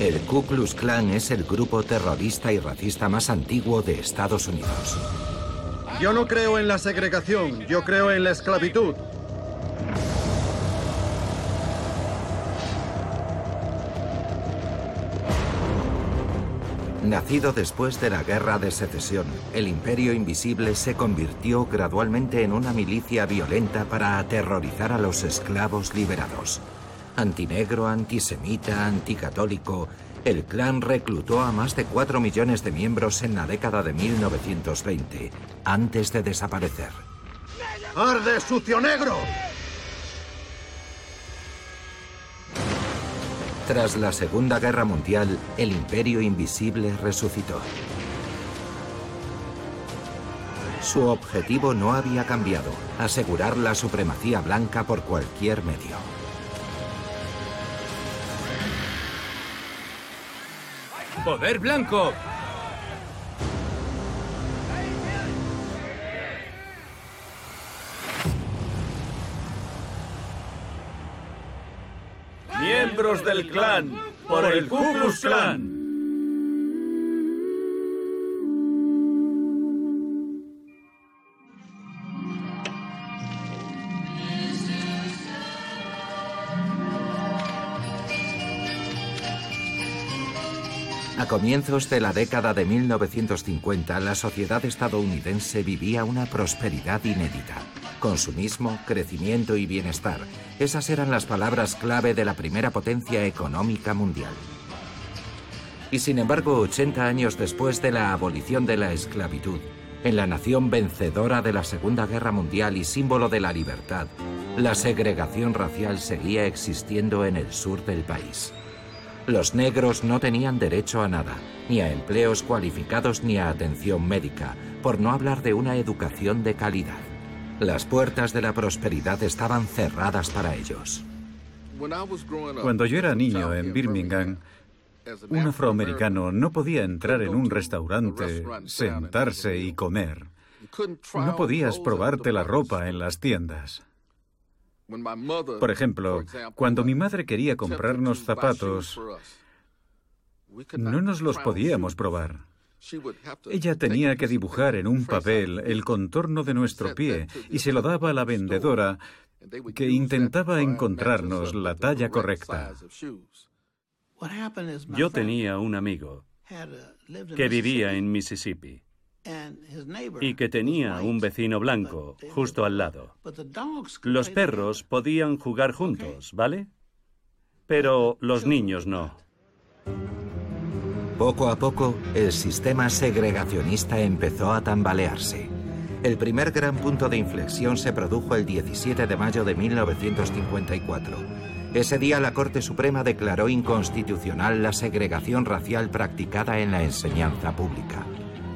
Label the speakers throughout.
Speaker 1: El Ku Klux Klan es el grupo terrorista y racista más antiguo de Estados Unidos.
Speaker 2: Yo no creo en la segregación, yo creo en la esclavitud.
Speaker 1: Nacido después de la Guerra de Secesión, el Imperio Invisible se convirtió gradualmente en una milicia violenta para aterrorizar a los esclavos liberados. Antinegro, antisemita, anticatólico, el clan reclutó a más de 4 millones de miembros en la década de 1920, antes de desaparecer.
Speaker 2: ¡Arde, sucio negro!
Speaker 1: Tras la Segunda Guerra Mundial, el Imperio Invisible resucitó. Su objetivo no había cambiado, asegurar la supremacía blanca por cualquier medio.
Speaker 3: ¡Poder blanco!
Speaker 4: Miembros del clan, por el Ku Klux Klan.
Speaker 1: A comienzos de la década de 1950, la sociedad estadounidense vivía una prosperidad inédita. Consumismo, crecimiento y bienestar. Esas eran las palabras clave de la primera potencia económica mundial. Y sin embargo, 80 años después de la abolición de la esclavitud, en la nación vencedora de la Segunda Guerra Mundial y símbolo de la libertad, la segregación racial seguía existiendo en el sur del país. Los negros no tenían derecho a nada, ni a empleos cualificados ni a atención médica, por no hablar de una educación de calidad. Las puertas de la prosperidad estaban cerradas para ellos.
Speaker 5: Cuando yo era niño en Birmingham, un afroamericano no podía entrar en un restaurante, sentarse y comer. No podías probarte la ropa en las tiendas. Por ejemplo, cuando mi madre quería comprarnos zapatos, no nos los podíamos probar. Ella tenía que dibujar en un papel el contorno de nuestro pie y se lo daba a la vendedora que intentaba encontrarnos la talla correcta.
Speaker 4: Yo tenía un amigo que vivía en Mississippi y que tenía un vecino blanco justo al lado. Los perros podían jugar juntos, ¿vale? Pero los niños no.
Speaker 1: Poco a poco, el sistema segregacionista empezó a tambalearse. El primer gran punto de inflexión se produjo el 17 de mayo de 1954. Ese día la Corte Suprema declaró inconstitucional la segregación racial practicada en la enseñanza pública.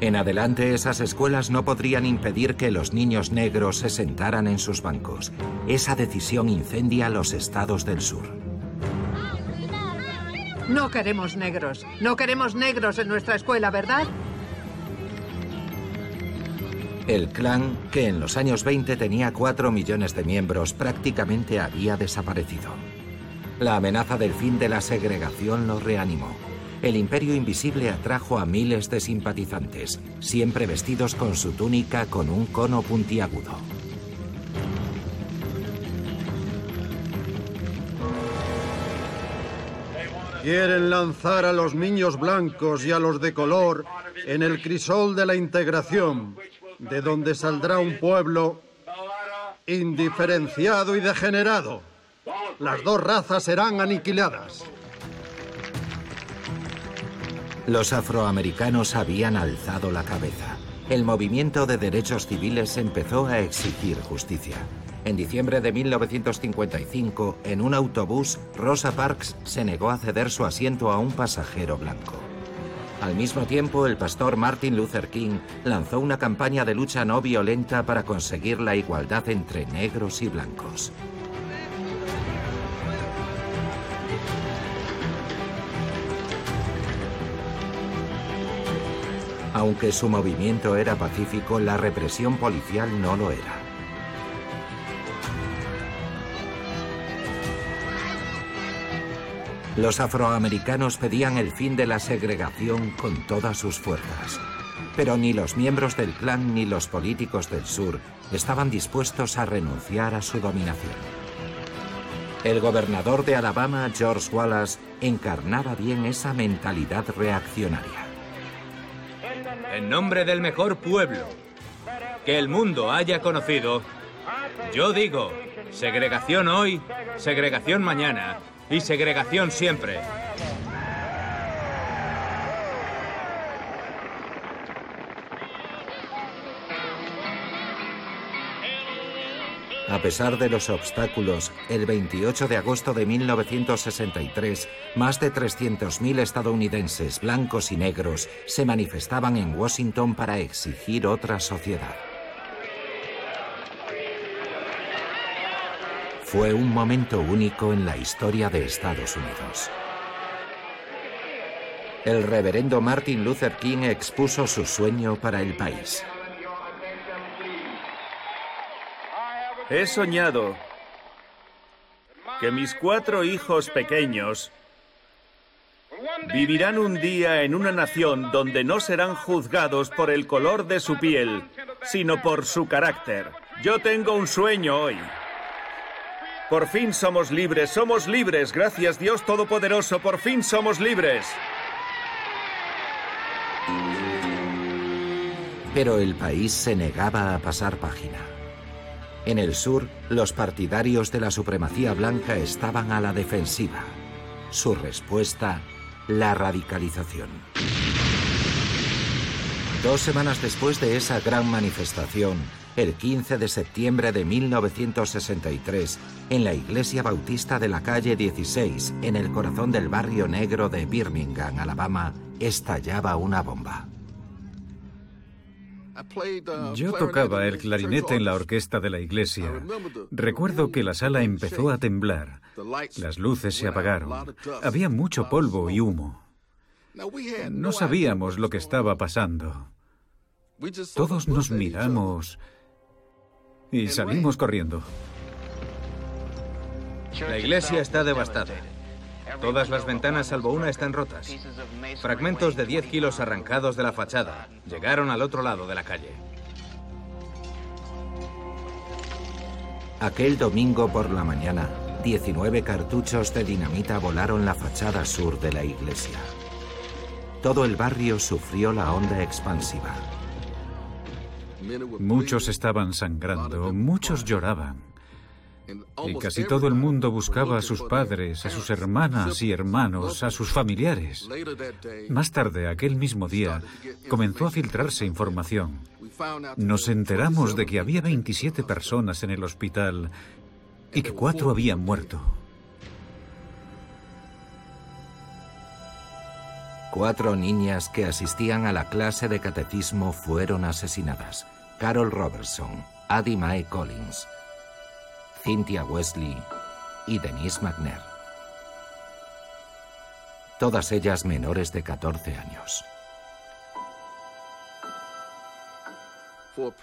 Speaker 1: En adelante esas escuelas no podrían impedir que los niños negros se sentaran en sus bancos. Esa decisión incendia los estados del sur.
Speaker 6: No queremos negros. No queremos negros en nuestra escuela, ¿verdad?
Speaker 1: El clan, que en los años 20 tenía 4 millones de miembros, prácticamente había desaparecido. La amenaza del fin de la segregación lo reanimó. El imperio invisible atrajo a miles de simpatizantes, siempre vestidos con su túnica con un cono puntiagudo.
Speaker 2: Quieren lanzar a los niños blancos y a los de color en el crisol de la integración, de donde saldrá un pueblo indiferenciado y degenerado. Las dos razas serán aniquiladas.
Speaker 1: Los afroamericanos habían alzado la cabeza. El movimiento de derechos civiles empezó a exigir justicia. En diciembre de 1955, en un autobús, Rosa Parks se negó a ceder su asiento a un pasajero blanco. Al mismo tiempo, el pastor Martin Luther King lanzó una campaña de lucha no violenta para conseguir la igualdad entre negros y blancos. Aunque su movimiento era pacífico, la represión policial no lo era. Los afroamericanos pedían el fin de la segregación con todas sus fuerzas. Pero ni los miembros del clan ni los políticos del sur estaban dispuestos a renunciar a su dominación. El gobernador de Alabama, George Wallace, encarnaba bien esa mentalidad reaccionaria.
Speaker 3: En nombre del mejor pueblo que el mundo haya conocido, yo digo, segregación hoy, segregación mañana y segregación siempre.
Speaker 1: A pesar de los obstáculos, el 28 de agosto de 1963, más de 300.000 estadounidenses blancos y negros se manifestaban en Washington para exigir otra sociedad. Fue un momento único en la historia de Estados Unidos. El reverendo Martin Luther King expuso su sueño para el país.
Speaker 7: He soñado que mis cuatro hijos pequeños vivirán un día en una nación donde no serán juzgados por el color de su piel, sino por su carácter. Yo tengo un sueño hoy. Por fin somos libres, somos libres, gracias Dios Todopoderoso, por fin somos libres.
Speaker 1: Pero el país se negaba a pasar página. En el sur, los partidarios de la supremacía blanca estaban a la defensiva. Su respuesta, la radicalización. Dos semanas después de esa gran manifestación, el 15 de septiembre de 1963, en la iglesia bautista de la calle 16, en el corazón del barrio negro de Birmingham, Alabama, estallaba una bomba.
Speaker 5: Yo tocaba el clarinete en la orquesta de la iglesia. Recuerdo que la sala empezó a temblar. Las luces se apagaron. Había mucho polvo y humo. No sabíamos lo que estaba pasando. Todos nos miramos y salimos corriendo.
Speaker 3: La iglesia está devastada. Todas las ventanas salvo una están rotas. Fragmentos de 10 kilos arrancados de la fachada llegaron al otro lado de la calle.
Speaker 1: Aquel domingo por la mañana, 19 cartuchos de dinamita volaron la fachada sur de la iglesia. Todo el barrio sufrió la onda expansiva.
Speaker 5: Muchos estaban sangrando, muchos lloraban. Y casi todo el mundo buscaba a sus padres, a sus hermanas y hermanos, a sus familiares. Más tarde, aquel mismo día, comenzó a filtrarse información. Nos enteramos de que había 27 personas en el hospital y que cuatro habían muerto.
Speaker 1: Cuatro niñas que asistían a la clase de catecismo fueron asesinadas. Carol Robertson, Addie Mae Collins, Cynthia Wesley y Denise McNair. Todas ellas menores de 14 años.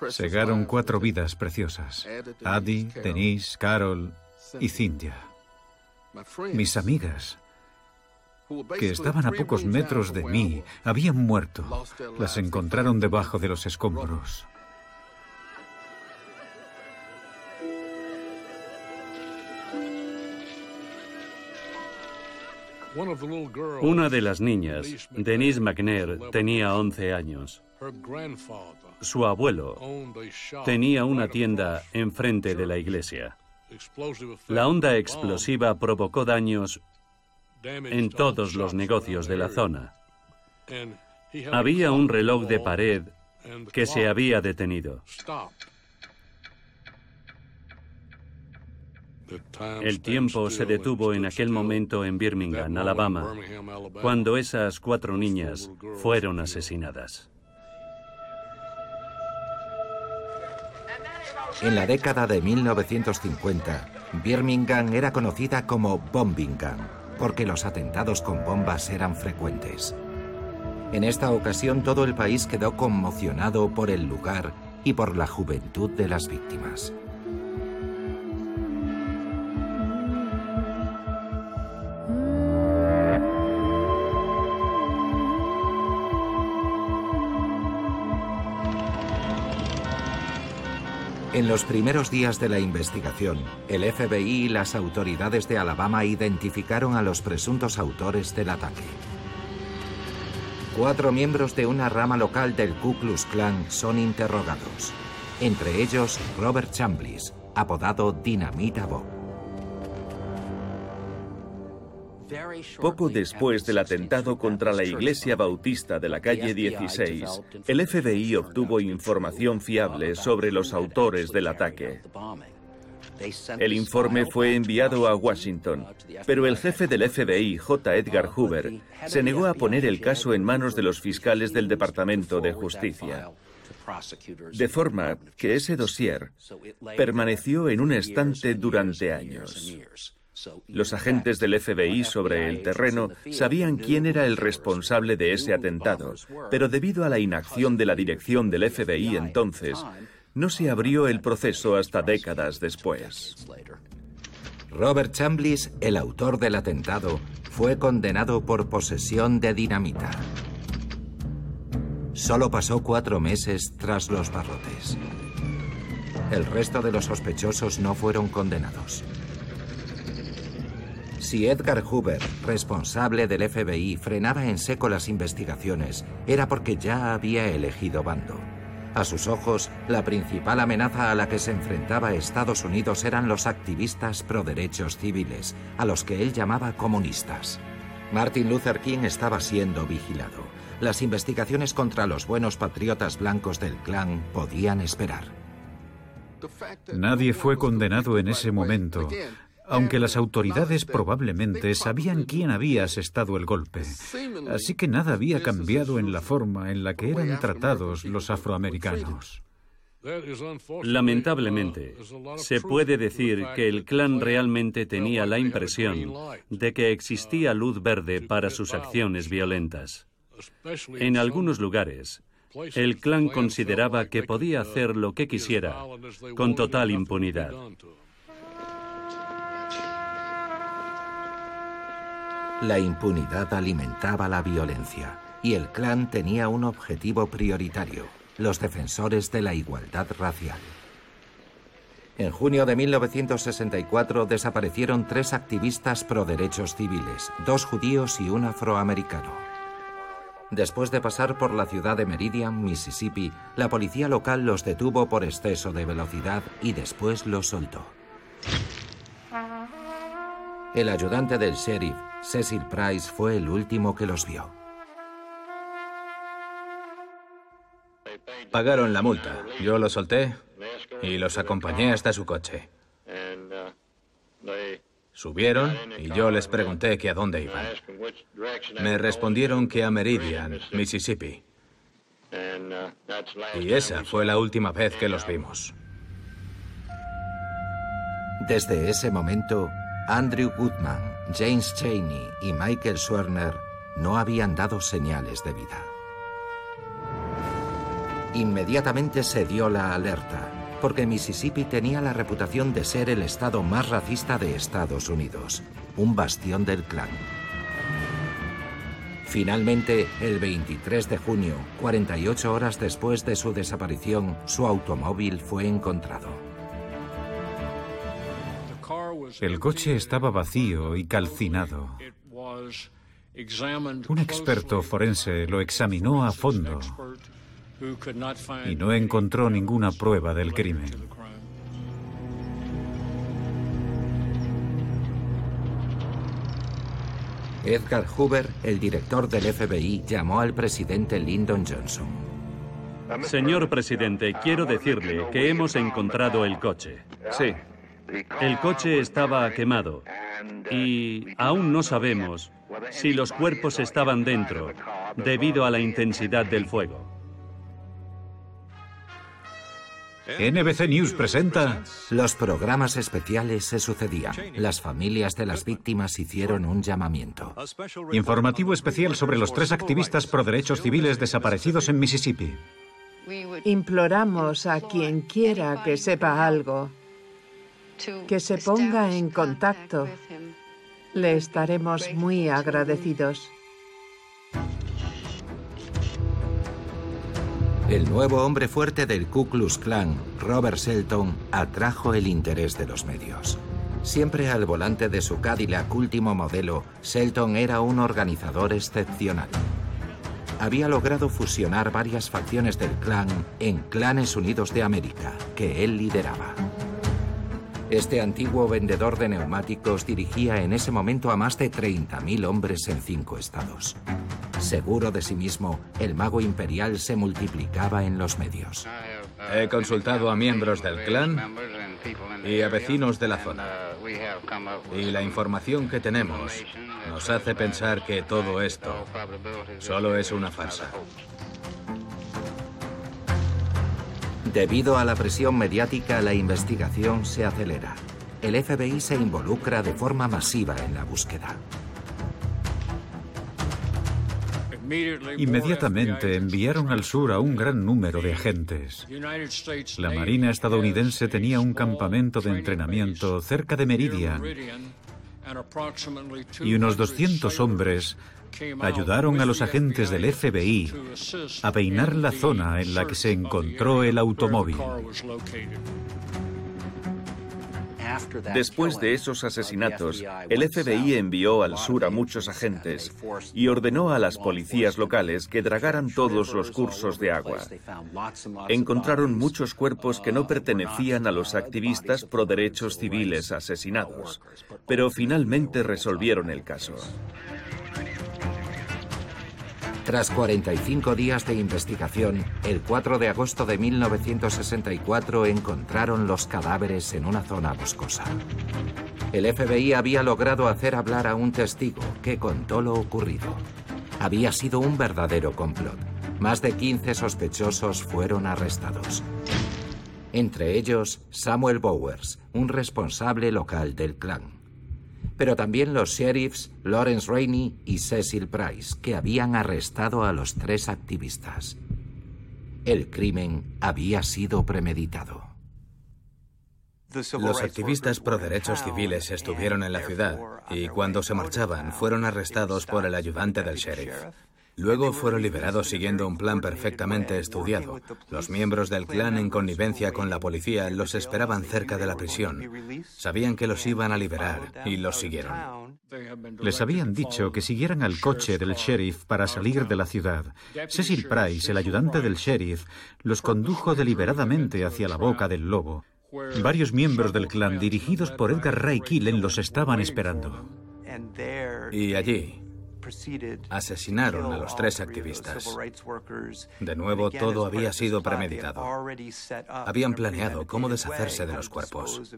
Speaker 5: Segaron cuatro vidas preciosas. Addie, Denise, Carol y Cynthia. Mis amigas, que estaban a pocos metros de mí, habían muerto. Las encontraron debajo de los escombros.
Speaker 4: Una de las niñas, Denise McNair, tenía 11 años. Su abuelo tenía una tienda enfrente de la iglesia. La onda explosiva provocó daños en todos los negocios de la zona. Había un reloj de pared que se había detenido. El tiempo se detuvo en aquel momento en Birmingham, Alabama, cuando esas cuatro niñas fueron asesinadas.
Speaker 1: En la década de 1950, Birmingham era conocida como Bombingham, porque los atentados con bombas eran frecuentes. En esta ocasión todo el país quedó conmocionado por el lugar y por la juventud de las víctimas. En los primeros días de la investigación, el FBI y las autoridades de Alabama identificaron a los presuntos autores del ataque. Cuatro miembros de una rama local del Ku Klux Klan son interrogados, entre ellos Robert Chambliss, apodado Dinamita Bob.
Speaker 7: Poco después del atentado contra la iglesia bautista de la calle 16, el FBI obtuvo información fiable sobre los autores del ataque. El informe fue enviado a Washington, pero el jefe del FBI, J. Edgar Hoover, se negó a poner el caso en manos de los fiscales del Departamento de Justicia. De forma que ese dossier permaneció en un estante durante años. Los agentes del FBI sobre el terreno sabían quién era el responsable de ese atentado, pero debido a la inacción de la dirección del FBI entonces, no se abrió el proceso hasta décadas después.
Speaker 1: Robert Chambliss, el autor del atentado, fue condenado por posesión de dinamita. Solo pasó cuatro meses tras los barrotes. El resto de los sospechosos no fueron condenados. Si Edgar Hoover, responsable del FBI, frenaba en seco las investigaciones, era porque ya había elegido bando. A sus ojos, la principal amenaza a la que se enfrentaba Estados Unidos eran los activistas pro derechos civiles, a los que él llamaba comunistas. Martin Luther King estaba siendo vigilado. Las investigaciones contra los buenos patriotas blancos del clan podían esperar.
Speaker 5: Nadie fue condenado en ese momento, aunque las autoridades probablemente sabían quién había asestado el golpe. Así que nada había cambiado en la forma en la que eran tratados los afroamericanos.
Speaker 4: Lamentablemente, se puede decir que el clan realmente tenía la impresión de que existía luz verde para sus acciones violentas. En algunos lugares, el clan consideraba que podía hacer lo que quisiera con total impunidad.
Speaker 1: La impunidad alimentaba la violencia y el clan tenía un objetivo prioritario, los defensores de la igualdad racial. En junio de 1964 desaparecieron tres activistas pro derechos civiles, dos judíos y un afroamericano. Después de pasar por la ciudad de Meridian, Mississippi, la policía local los detuvo por exceso de velocidad y después los soltó. El ayudante del sheriff, Cecil Price, fue el último que los vio.
Speaker 3: Pagaron la multa. Yo los solté y los acompañé hasta su coche. Subieron y yo les pregunté que a dónde iban. Me respondieron que a Meridian, Mississippi. Y esa fue la última vez que los vimos.
Speaker 1: Desde ese momento, Andrew Goodman, James Cheney y Michael Swerner no habían dado señales de vida. Inmediatamente se dio la alerta, porque Mississippi tenía la reputación de ser el estado más racista de Estados Unidos, un bastión del clan. Finalmente, el 23 de junio, 48 horas después de su desaparición, su automóvil fue encontrado.
Speaker 5: El coche estaba vacío y calcinado. Un experto forense lo examinó a fondo y no encontró ninguna prueba del crimen.
Speaker 1: Edgar Hoover, el director del FBI, llamó al presidente Lyndon Johnson.
Speaker 4: Señor presidente, quiero decirle que hemos encontrado el coche.
Speaker 7: Sí,
Speaker 4: el coche estaba quemado y aún no sabemos si los cuerpos estaban dentro debido a la intensidad del fuego.
Speaker 5: NBC News presenta...
Speaker 1: Los programas especiales se sucedían. Las familias de las víctimas hicieron un llamamiento.
Speaker 5: Informativo especial sobre los tres activistas pro derechos civiles desaparecidos en Mississippi.
Speaker 6: Imploramos a quien quiera que sepa algo que se ponga en contacto. Le estaremos muy agradecidos.
Speaker 1: El nuevo hombre fuerte del Ku Klux Klan, Robert Shelton, atrajo el interés de los medios. Siempre al volante de su Cadillac último modelo, Shelton era un organizador excepcional. Había logrado fusionar varias facciones del clan en Clanes Unidos de América, que él lideraba. Este antiguo vendedor de neumáticos dirigía en ese momento a más de 30.000 hombres en cinco estados. Seguro de sí mismo, el mago imperial se multiplicaba en los medios.
Speaker 3: He consultado a miembros del clan y a vecinos de la zona. Y la información que tenemos nos hace pensar que todo esto solo es una farsa.
Speaker 1: Debido a la presión mediática, la investigación se acelera. El FBI se involucra de forma masiva en la búsqueda.
Speaker 5: Inmediatamente enviaron al sur a un gran número de agentes. La Marina estadounidense tenía un campamento de entrenamiento cerca de Meridian y unos 200 hombres ayudaron a los agentes del FBI a peinar la zona en la que se encontró el automóvil.
Speaker 7: Después de esos asesinatos, el FBI envió al sur a muchos agentes y ordenó a las policías locales que dragaran todos los cursos de agua. Encontraron muchos cuerpos que no pertenecían a los activistas pro derechos civiles asesinados, pero finalmente resolvieron el caso.
Speaker 1: Tras 45 días de investigación, el 4 de agosto de 1964 encontraron los cadáveres en una zona boscosa. El FBI había logrado hacer hablar a un testigo que contó lo ocurrido. Había sido un verdadero complot. Más de 15 sospechosos fueron arrestados. Entre ellos, Samuel Bowers, un responsable local del clan pero también los sheriffs Lawrence Rainey y Cecil Price, que habían arrestado a los tres activistas. El crimen había sido premeditado.
Speaker 3: Los activistas pro derechos civiles estuvieron en la ciudad y cuando se marchaban fueron arrestados por el ayudante del sheriff. Luego fueron liberados siguiendo un plan perfectamente estudiado. Los miembros del clan en connivencia con la policía los esperaban cerca de la prisión. Sabían que los iban a liberar y los siguieron.
Speaker 5: Les habían dicho que siguieran al coche del sheriff para salir de la ciudad. Cecil Price, el ayudante del sheriff, los condujo deliberadamente hacia la boca del lobo. Varios miembros del clan dirigidos por Edgar Ray Killen los estaban esperando.
Speaker 3: Y allí, Asesinaron a los tres activistas. De nuevo, todo había sido premeditado. Habían planeado cómo deshacerse de los cuerpos.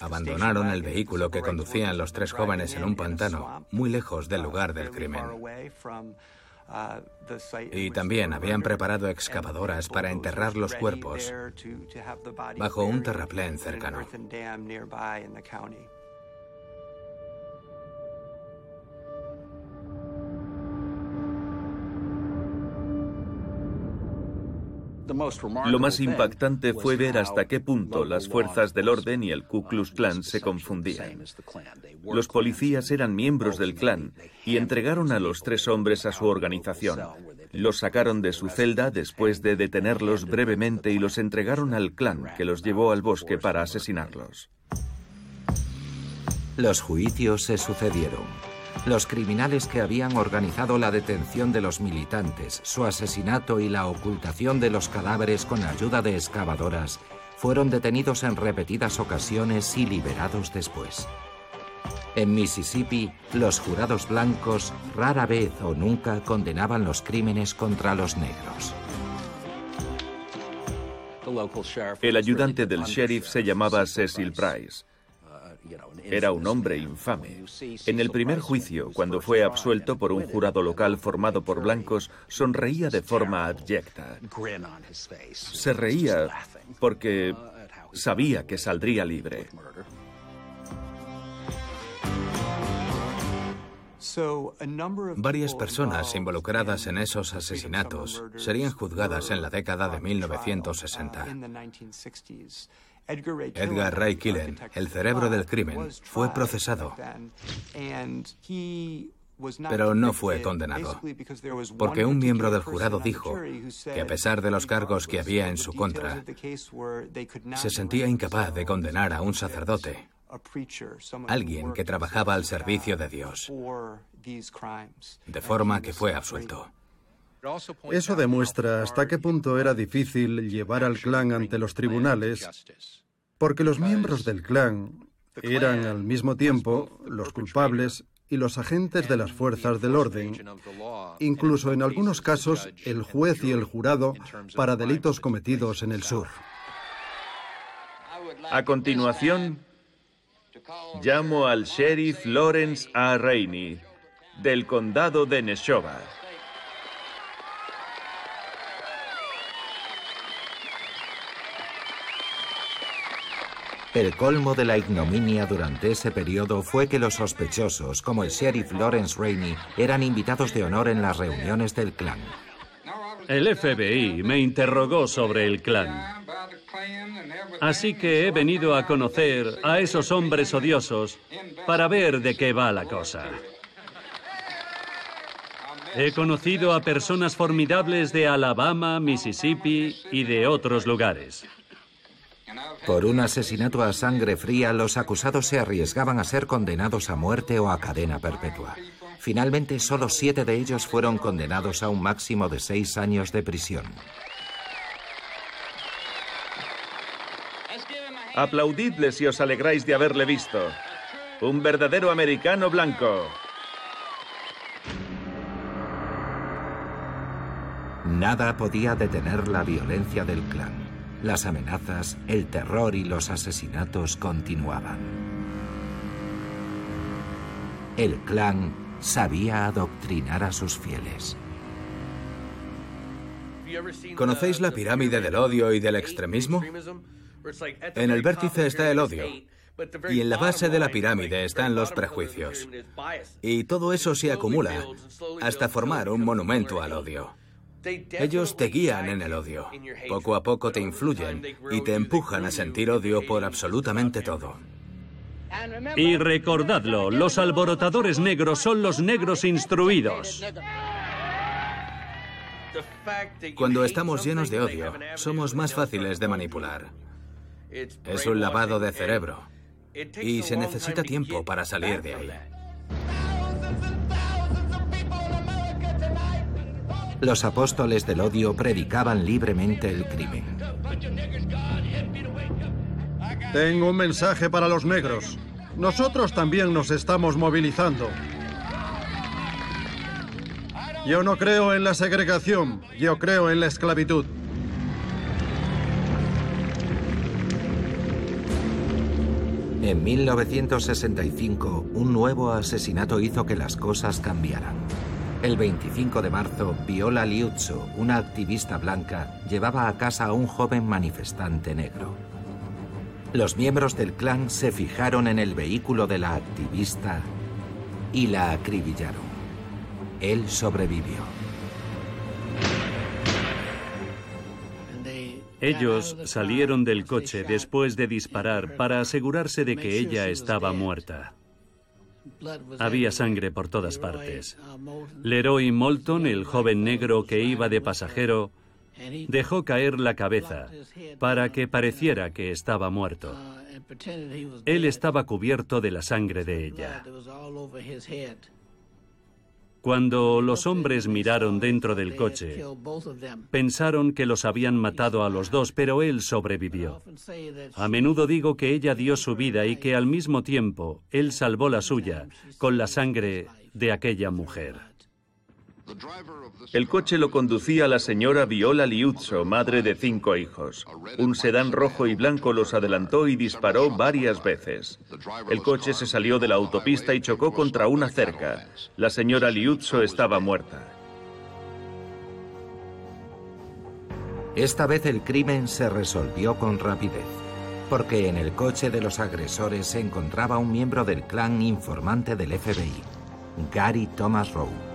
Speaker 3: Abandonaron el vehículo que conducían los tres jóvenes en un pantano, muy lejos del lugar del crimen. Y también habían preparado excavadoras para enterrar los cuerpos bajo un terraplén cercano.
Speaker 7: Lo más impactante fue ver hasta qué punto las fuerzas del orden y el Ku Klux Klan se confundían. Los policías eran miembros del clan y entregaron a los tres hombres a su organización. Los sacaron de su celda después de detenerlos brevemente y los entregaron al clan que los llevó al bosque para asesinarlos.
Speaker 1: Los juicios se sucedieron. Los criminales que habían organizado la detención de los militantes, su asesinato y la ocultación de los cadáveres con ayuda de excavadoras fueron detenidos en repetidas ocasiones y liberados después. En Mississippi, los jurados blancos rara vez o nunca condenaban los crímenes contra los negros.
Speaker 7: El ayudante del sheriff se llamaba Cecil Price. Era un hombre infame. En el primer juicio, cuando fue absuelto por un jurado local formado por blancos, sonreía de forma abyecta. Se reía porque sabía que saldría libre.
Speaker 3: Varias personas involucradas en esos asesinatos serían juzgadas en la década de 1960. Edgar Ray Killen, el cerebro del crimen, fue procesado.
Speaker 1: pero no fue condenado, porque un miembro del jurado dijo que a pesar de los cargos que había en su contra, se sentía incapaz de condenar a un sacerdote, alguien que trabajaba al servicio de Dios, de forma que fue absuelto.
Speaker 2: Eso demuestra hasta qué punto era difícil llevar al clan ante los tribunales, porque los miembros del clan eran al mismo tiempo los culpables y los agentes de las fuerzas del orden, incluso en algunos casos el juez y el jurado para delitos cometidos en el sur.
Speaker 7: A continuación, llamo al sheriff Lawrence A. Rainey, del condado de Neshoba.
Speaker 1: El colmo de la ignominia durante ese periodo fue que los sospechosos, como el sheriff Lawrence Rainey, eran invitados de honor en las reuniones del clan.
Speaker 4: El FBI me interrogó sobre el clan. Así que he venido a conocer a esos hombres odiosos para ver de qué va la cosa. He conocido a personas formidables de Alabama, Mississippi y de otros lugares.
Speaker 1: Por un asesinato a sangre fría, los acusados se arriesgaban a ser condenados a muerte o a cadena perpetua. Finalmente, solo siete de ellos fueron condenados a un máximo de seis años de prisión.
Speaker 7: Aplaudidle si os alegráis de haberle visto. Un verdadero americano blanco.
Speaker 1: Nada podía detener la violencia del clan. Las amenazas, el terror y los asesinatos continuaban. El clan sabía adoctrinar a sus fieles.
Speaker 3: ¿Conocéis la pirámide del odio y del extremismo? En el vértice está el odio. Y en la base de la pirámide están los prejuicios. Y todo eso se acumula hasta formar un monumento al odio. Ellos te guían en el odio. Poco a poco te influyen y te empujan a sentir odio por absolutamente todo.
Speaker 4: Y recordadlo, los alborotadores negros son los negros instruidos.
Speaker 3: Cuando estamos llenos de odio, somos más fáciles de manipular. Es un lavado de cerebro y se necesita tiempo para salir de ahí.
Speaker 1: Los apóstoles del odio predicaban libremente el crimen.
Speaker 2: Tengo un mensaje para los negros. Nosotros también nos estamos movilizando. Yo no creo en la segregación, yo creo en la esclavitud.
Speaker 1: En 1965, un nuevo asesinato hizo que las cosas cambiaran. El 25 de marzo, Viola Liuzzo, una activista blanca, llevaba a casa a un joven manifestante negro. Los miembros del clan se fijaron en el vehículo de la activista y la acribillaron. Él sobrevivió.
Speaker 4: Ellos salieron del coche después de disparar para asegurarse de que ella estaba muerta. Había sangre por todas partes. Leroy Moulton, el joven negro que iba de pasajero, dejó caer la cabeza para que pareciera que estaba muerto. Él estaba cubierto de la sangre de ella. Cuando los hombres miraron dentro del coche, pensaron que los habían matado a los dos, pero él sobrevivió. A menudo digo que ella dio su vida y que al mismo tiempo él salvó la suya con la sangre de aquella mujer.
Speaker 7: El coche lo conducía la señora Viola Liuzzo, madre de cinco hijos. Un sedán rojo y blanco los adelantó y disparó varias veces. El coche se salió de la autopista y chocó contra una cerca. La señora Liuzzo estaba muerta.
Speaker 1: Esta vez el crimen se resolvió con rapidez, porque en el coche de los agresores se encontraba un miembro del clan informante del FBI, Gary Thomas Rowe.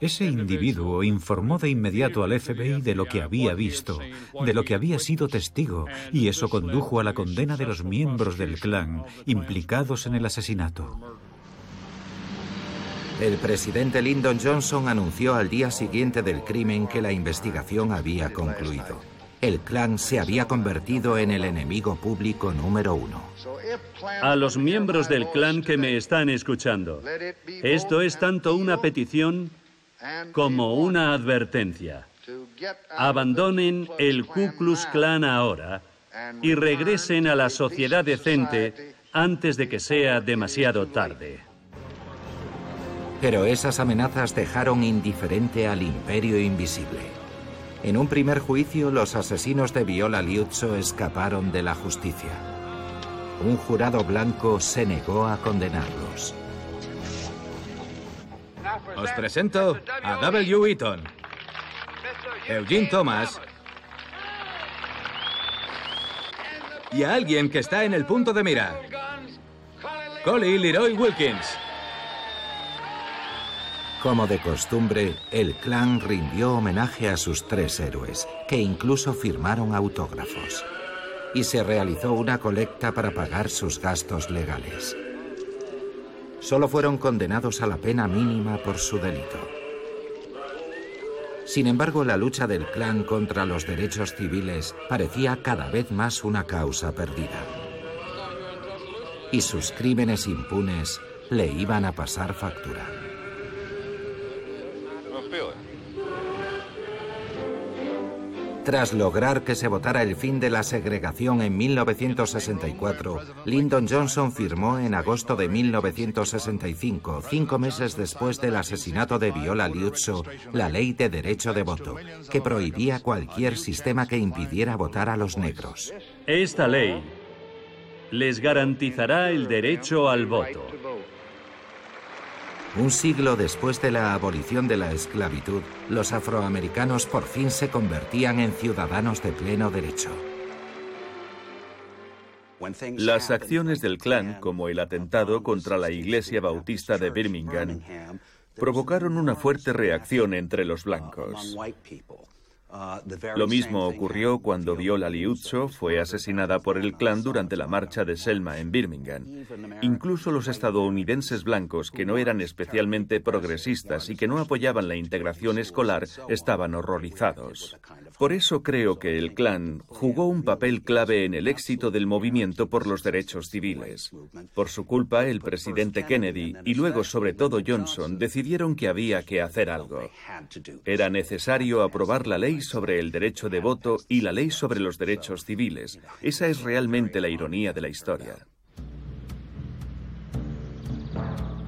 Speaker 5: Ese individuo informó de inmediato al FBI de lo que había visto, de lo que había sido testigo, y eso condujo a la condena de los miembros del clan implicados en el asesinato.
Speaker 1: El presidente Lyndon Johnson anunció al día siguiente del crimen que la investigación había concluido. El clan se había convertido en el enemigo público número uno.
Speaker 4: A los miembros del clan que me están escuchando, esto es tanto una petición como una advertencia. Abandonen el Ku Klux Klan ahora y regresen a la sociedad decente antes de que sea demasiado tarde.
Speaker 1: Pero esas amenazas dejaron indiferente al imperio invisible. En un primer juicio, los asesinos de Viola Liuzzo escaparon de la justicia. Un jurado blanco se negó a condenarlos.
Speaker 3: Os presento a W. Eaton, Eugene Thomas y a alguien que está en el punto de mira. Collie Leroy Wilkins.
Speaker 1: Como de costumbre, el clan rindió homenaje a sus tres héroes, que incluso firmaron autógrafos. Y se realizó una colecta para pagar sus gastos legales solo fueron condenados a la pena mínima por su delito. Sin embargo, la lucha del clan contra los derechos civiles parecía cada vez más una causa perdida. Y sus crímenes impunes le iban a pasar factura. Tras lograr que se votara el fin de la segregación en 1964, Lyndon Johnson firmó en agosto de 1965, cinco meses después del asesinato de Viola Liuzzo, la ley de derecho de voto, que prohibía cualquier sistema que impidiera votar a los negros.
Speaker 4: Esta ley les garantizará el derecho al voto.
Speaker 1: Un siglo después de la abolición de la esclavitud, los afroamericanos por fin se convertían en ciudadanos de pleno derecho.
Speaker 7: Las acciones del clan, como el atentado contra la iglesia bautista de Birmingham, provocaron una fuerte reacción entre los blancos. Lo mismo ocurrió cuando Viola Liuzzo fue asesinada por el clan durante la marcha de Selma en Birmingham. Incluso los estadounidenses blancos, que no eran especialmente progresistas y que no apoyaban la integración escolar, estaban horrorizados. Por eso creo que el clan jugó un papel clave en el éxito del movimiento por los derechos civiles. Por su culpa, el presidente Kennedy y luego sobre todo Johnson decidieron que había que hacer algo. Era necesario aprobar la ley sobre el derecho de voto y la ley sobre los derechos civiles. Esa es realmente la ironía de la historia.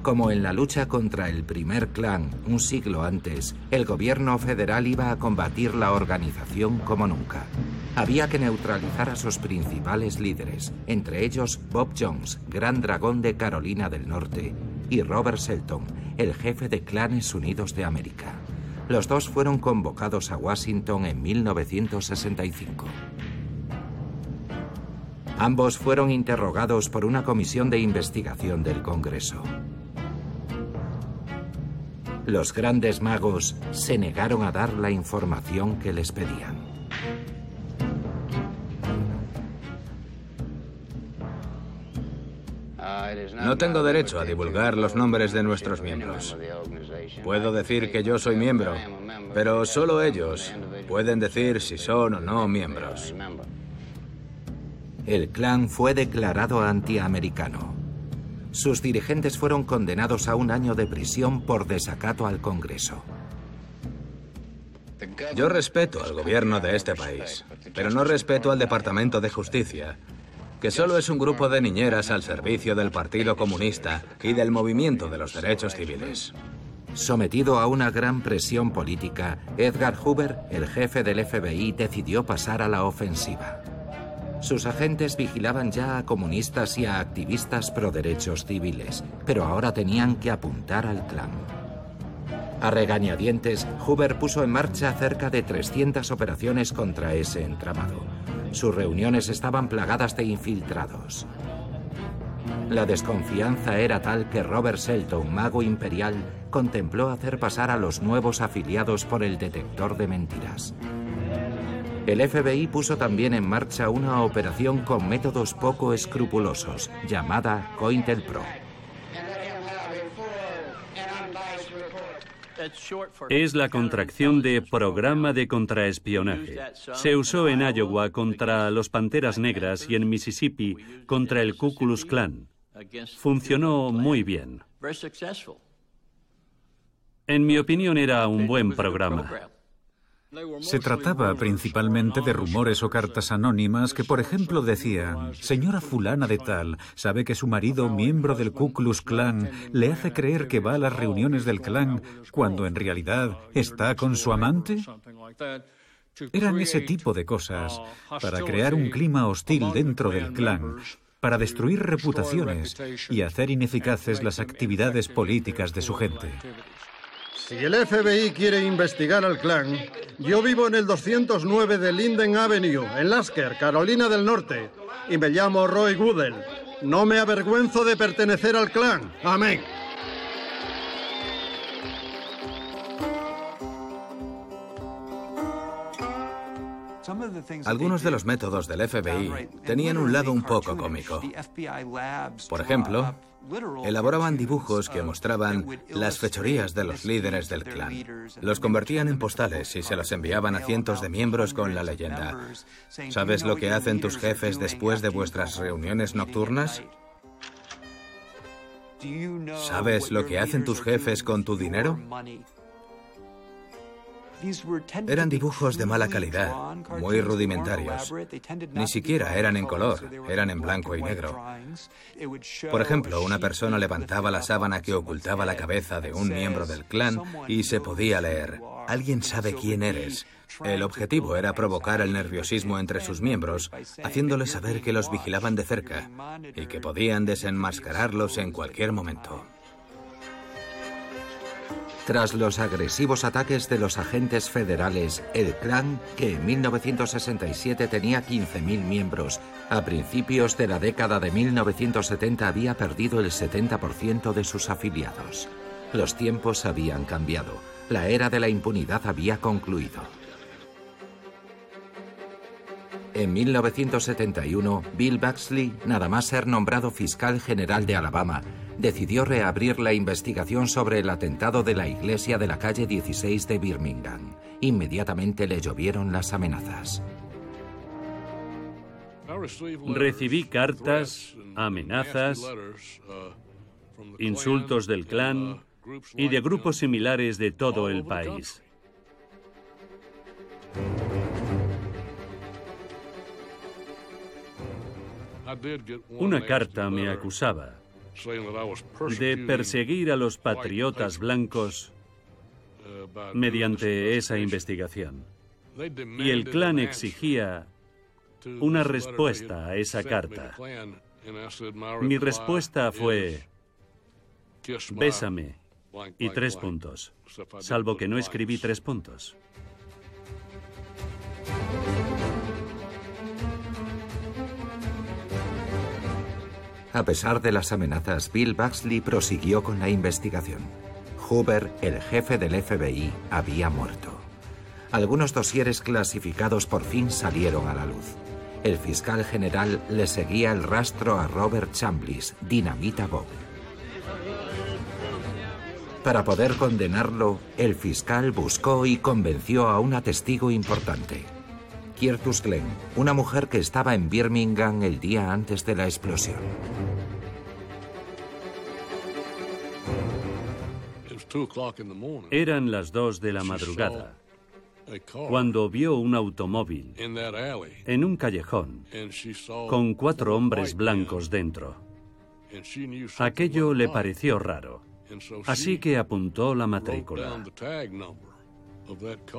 Speaker 1: Como en la lucha contra el primer clan un siglo antes, el gobierno federal iba a combatir la organización como nunca. Había que neutralizar a sus principales líderes, entre ellos Bob Jones, gran dragón de Carolina del Norte, y Robert Shelton, el jefe de Clanes Unidos de América. Los dos fueron convocados a Washington en 1965. Ambos fueron interrogados por una comisión de investigación del Congreso. Los grandes magos se negaron a dar la información que les pedían.
Speaker 3: No tengo derecho a divulgar los nombres de nuestros miembros. Puedo decir que yo soy miembro, pero solo ellos pueden decir si son o no miembros.
Speaker 1: El clan fue declarado antiamericano. Sus dirigentes fueron condenados a un año de prisión por desacato al Congreso.
Speaker 3: Yo respeto al gobierno de este país, pero no respeto al Departamento de Justicia, que solo es un grupo de niñeras al servicio del Partido Comunista y del movimiento de los derechos civiles.
Speaker 1: Sometido a una gran presión política, Edgar Hoover, el jefe del FBI, decidió pasar a la ofensiva. Sus agentes vigilaban ya a comunistas y a activistas pro derechos civiles, pero ahora tenían que apuntar al clan. A regañadientes, Hoover puso en marcha cerca de 300 operaciones contra ese entramado. Sus reuniones estaban plagadas de infiltrados. La desconfianza era tal que Robert Shelton, mago imperial, contempló hacer pasar a los nuevos afiliados por el detector de mentiras. El FBI puso también en marcha una operación con métodos poco escrupulosos, llamada COINTELPRO.
Speaker 4: Es la contracción de Programa de Contraespionaje. Se usó en Iowa contra los Panteras Negras y en Mississippi contra el Ku Klux Klan. Funcionó muy bien. En mi opinión era un buen programa.
Speaker 5: Se trataba principalmente de rumores o cartas anónimas que, por ejemplo, decían, señora fulana de tal, ¿sabe que su marido, miembro del Ku Klux Klan, le hace creer que va a las reuniones del clan cuando en realidad está con su amante? Eran ese tipo de cosas para crear un clima hostil dentro del clan, para destruir reputaciones y hacer ineficaces las actividades políticas de su gente.
Speaker 2: Si el FBI quiere investigar al clan, yo vivo en el 209 de Linden Avenue, en Lasker, Carolina del Norte, y me llamo Roy Goodell. No me avergüenzo de pertenecer al clan. Amén.
Speaker 1: Algunos de los métodos del FBI tenían un lado un poco cómico. Por ejemplo, elaboraban dibujos que mostraban las fechorías de los líderes del clan. Los convertían en postales y se los enviaban a cientos de miembros con la leyenda. ¿Sabes lo que hacen tus jefes después de vuestras reuniones nocturnas? ¿Sabes lo que hacen tus jefes con tu dinero? Eran dibujos de mala calidad, muy rudimentarios. Ni siquiera eran en color, eran en blanco y negro. Por ejemplo, una persona levantaba la sábana que ocultaba la cabeza de un miembro del clan y se podía leer, alguien sabe quién eres. El objetivo era provocar el nerviosismo entre sus miembros, haciéndoles saber que los vigilaban de cerca y que podían desenmascararlos en cualquier momento. Tras los agresivos ataques de los agentes federales, el clan, que en 1967 tenía 15.000 miembros, a principios de la década de 1970 había perdido el 70% de sus afiliados. Los tiempos habían cambiado. La era de la impunidad había concluido. En 1971, Bill Baxley, nada más ser nombrado fiscal general de Alabama, decidió reabrir la investigación sobre el atentado de la iglesia de la calle 16 de Birmingham. Inmediatamente le llovieron las amenazas.
Speaker 4: Recibí cartas, amenazas, insultos del clan y de grupos similares de todo el país. Una carta me acusaba de perseguir a los patriotas blancos mediante esa investigación. Y el clan exigía una respuesta a esa carta. Mi respuesta fue, bésame y tres puntos, salvo que no escribí tres puntos.
Speaker 1: A pesar de las amenazas, Bill Baxley prosiguió con la investigación. Hoover, el jefe del FBI, había muerto. Algunos dosieres clasificados por fin salieron a la luz. El fiscal general le seguía el rastro a Robert Chambliss, Dinamita Bob. Para poder condenarlo, el fiscal buscó y convenció a una testigo importante, Kiertus Glenn, una mujer que estaba en Birmingham el día antes de la explosión.
Speaker 4: Eran las dos de la madrugada cuando vio un automóvil en un callejón con cuatro hombres blancos dentro. Aquello le pareció raro, así que apuntó la matrícula.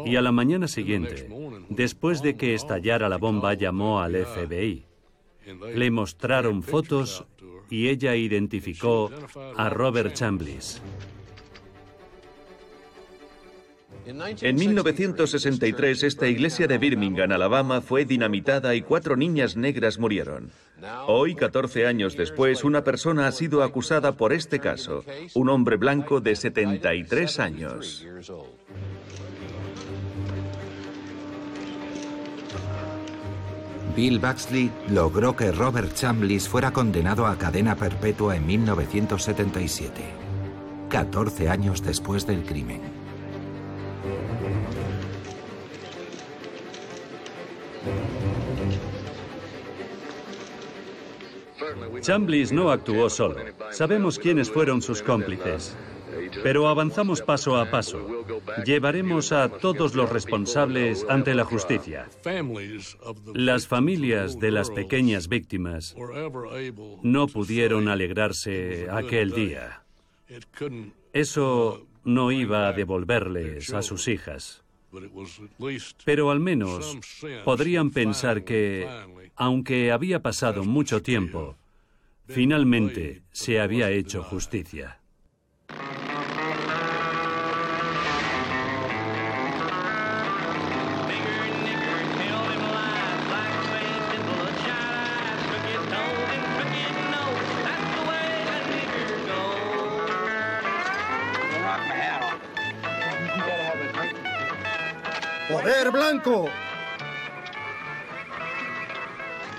Speaker 4: Y a la mañana siguiente, después de que estallara la bomba, llamó al FBI. Le mostraron fotos y ella identificó a Robert Chambliss.
Speaker 7: En 1963, esta iglesia de Birmingham, Alabama, fue dinamitada y cuatro niñas negras murieron. Hoy, 14 años después, una persona ha sido acusada por este caso, un hombre blanco de 73 años.
Speaker 1: Bill Baxley logró que Robert Chambliss fuera condenado a cadena perpetua en 1977, 14 años después del crimen.
Speaker 4: Chambliss no actuó solo. Sabemos quiénes fueron sus cómplices. Pero avanzamos paso a paso. Llevaremos a todos los responsables ante la justicia. Las familias de las pequeñas víctimas no pudieron alegrarse aquel día. Eso no iba a devolverles a sus hijas. Pero al menos podrían pensar que, aunque había pasado mucho tiempo, finalmente se había hecho justicia.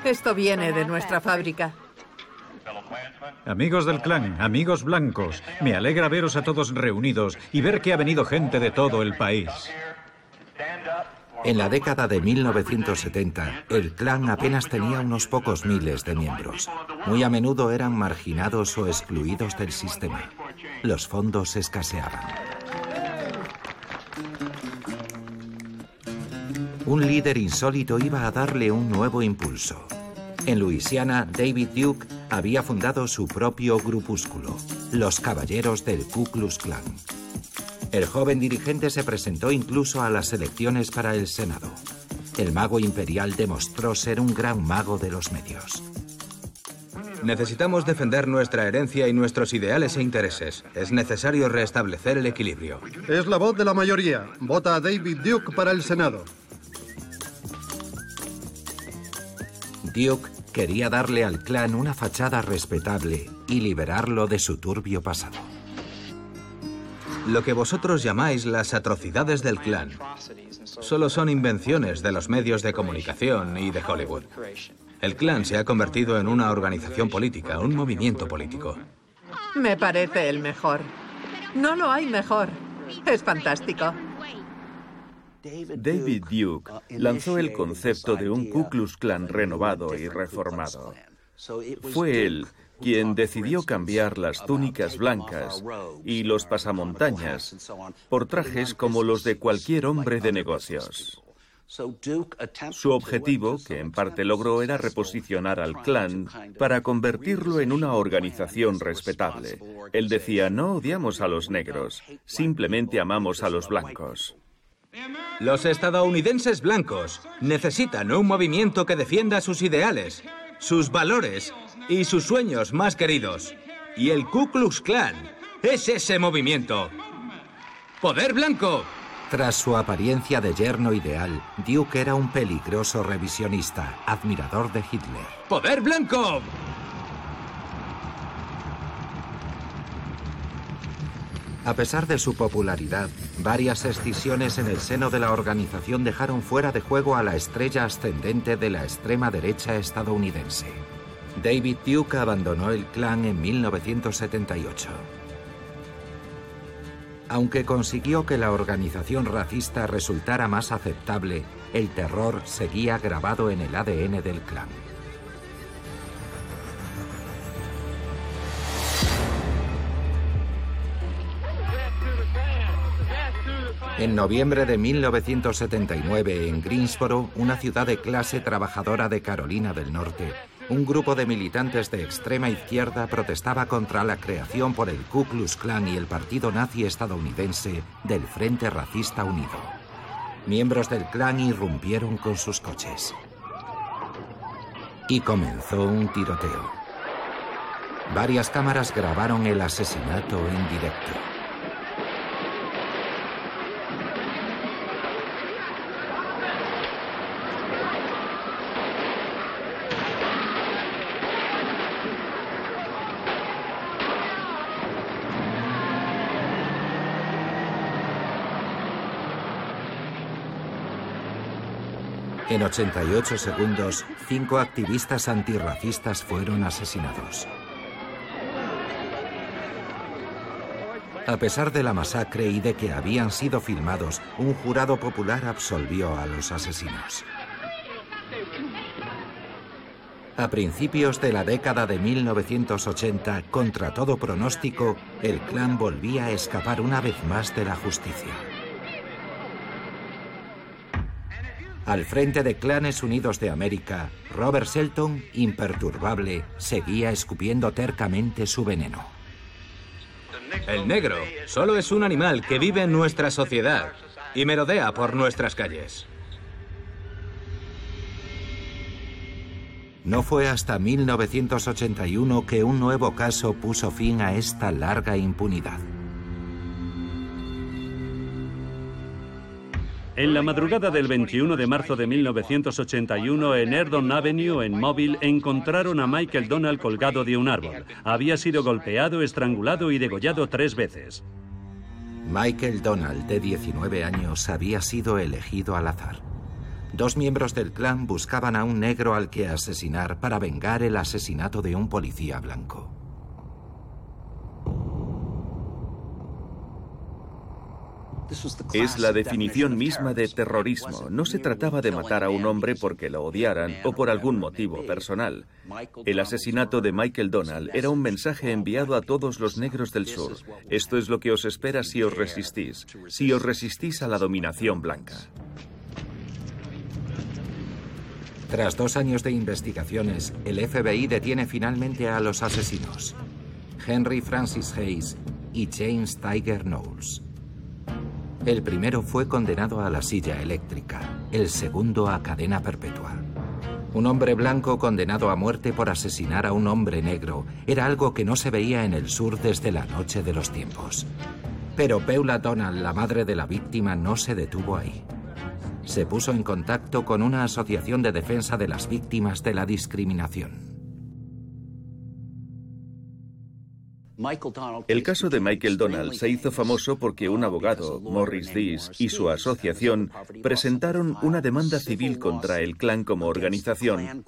Speaker 6: Esto viene de nuestra fábrica.
Speaker 5: Amigos del clan, amigos blancos, me alegra veros a todos reunidos y ver que ha venido gente de todo el país.
Speaker 1: En la década de 1970, el clan apenas tenía unos pocos miles de miembros. Muy a menudo eran marginados o excluidos del sistema. Los fondos escaseaban. Un líder insólito iba a darle un nuevo impulso. En Luisiana, David Duke había fundado su propio grupúsculo, los Caballeros del Ku Klux Klan. El joven dirigente se presentó incluso a las elecciones para el Senado. El mago imperial demostró ser un gran mago de los medios.
Speaker 8: Necesitamos defender nuestra herencia y nuestros ideales e intereses. Es necesario restablecer el equilibrio.
Speaker 2: Es la voz de la mayoría. Vota a David Duke para el Senado.
Speaker 1: Duke quería darle al clan una fachada respetable y liberarlo de su turbio pasado.
Speaker 8: Lo que vosotros llamáis las atrocidades del clan solo son invenciones de los medios de comunicación y de Hollywood. El clan se ha convertido en una organización política, un movimiento político.
Speaker 6: Me parece el mejor. No lo hay mejor. Es fantástico.
Speaker 7: David Duke lanzó el concepto de un Ku Klux Klan renovado y reformado. Fue él quien decidió cambiar las túnicas blancas y los pasamontañas por trajes como los de cualquier hombre de negocios. Su objetivo, que en parte logró, era reposicionar al clan para convertirlo en una organización respetable. Él decía, no odiamos a los negros, simplemente amamos a los blancos.
Speaker 8: Los estadounidenses blancos necesitan un movimiento que defienda sus ideales, sus valores y sus sueños más queridos. Y el Ku Klux Klan es ese movimiento. ¡Poder blanco!
Speaker 1: Tras su apariencia de yerno ideal, Duke era un peligroso revisionista, admirador de Hitler.
Speaker 8: ¡Poder blanco!
Speaker 1: A pesar de su popularidad, varias escisiones en el seno de la organización dejaron fuera de juego a la estrella ascendente de la extrema derecha estadounidense. David Duke abandonó el clan en 1978. Aunque consiguió que la organización racista resultara más aceptable, el terror seguía grabado en el ADN del clan. En noviembre de 1979, en Greensboro, una ciudad de clase trabajadora de Carolina del Norte, un grupo de militantes de extrema izquierda protestaba contra la creación por el Ku Klux Klan y el partido nazi estadounidense del Frente Racista Unido. Miembros del clan irrumpieron con sus coches. Y comenzó un tiroteo. Varias cámaras grabaron el asesinato en directo. En 88 segundos, cinco activistas antirracistas fueron asesinados. A pesar de la masacre y de que habían sido filmados, un jurado popular absolvió a los asesinos. A principios de la década de 1980, contra todo pronóstico, el clan volvía a escapar una vez más de la justicia. Al frente de Clanes Unidos de América, Robert Shelton, imperturbable, seguía escupiendo tercamente su veneno.
Speaker 3: El negro solo es un animal que vive en nuestra sociedad y merodea por nuestras calles.
Speaker 1: No fue hasta 1981 que un nuevo caso puso fin a esta larga impunidad.
Speaker 4: En la madrugada del 21 de marzo de 1981, en Erdon Avenue, en Mobile, encontraron a Michael Donald colgado de un árbol. Había sido golpeado, estrangulado y degollado tres veces.
Speaker 1: Michael Donald, de 19 años, había sido elegido al azar. Dos miembros del clan buscaban a un negro al que asesinar para vengar el asesinato de un policía blanco.
Speaker 7: Es la definición misma de terrorismo. No se trataba de matar a un hombre porque lo odiaran o por algún motivo personal. El asesinato de Michael Donald era un mensaje enviado a todos los negros del sur. Esto es lo que os espera si os resistís, si os resistís a la dominación blanca.
Speaker 1: Tras dos años de investigaciones, el FBI detiene finalmente a los asesinos, Henry Francis Hayes y James Tiger Knowles. El primero fue condenado a la silla eléctrica, el segundo a cadena perpetua. Un hombre blanco condenado a muerte por asesinar a un hombre negro era algo que no se veía en el sur desde la noche de los tiempos. Pero Peula Donald, la madre de la víctima, no se detuvo ahí. Se puso en contacto con una asociación de defensa de las víctimas de la discriminación.
Speaker 7: El caso de Michael Donald se hizo famoso porque un abogado, Morris Dees, y su asociación presentaron una demanda civil contra el clan como organización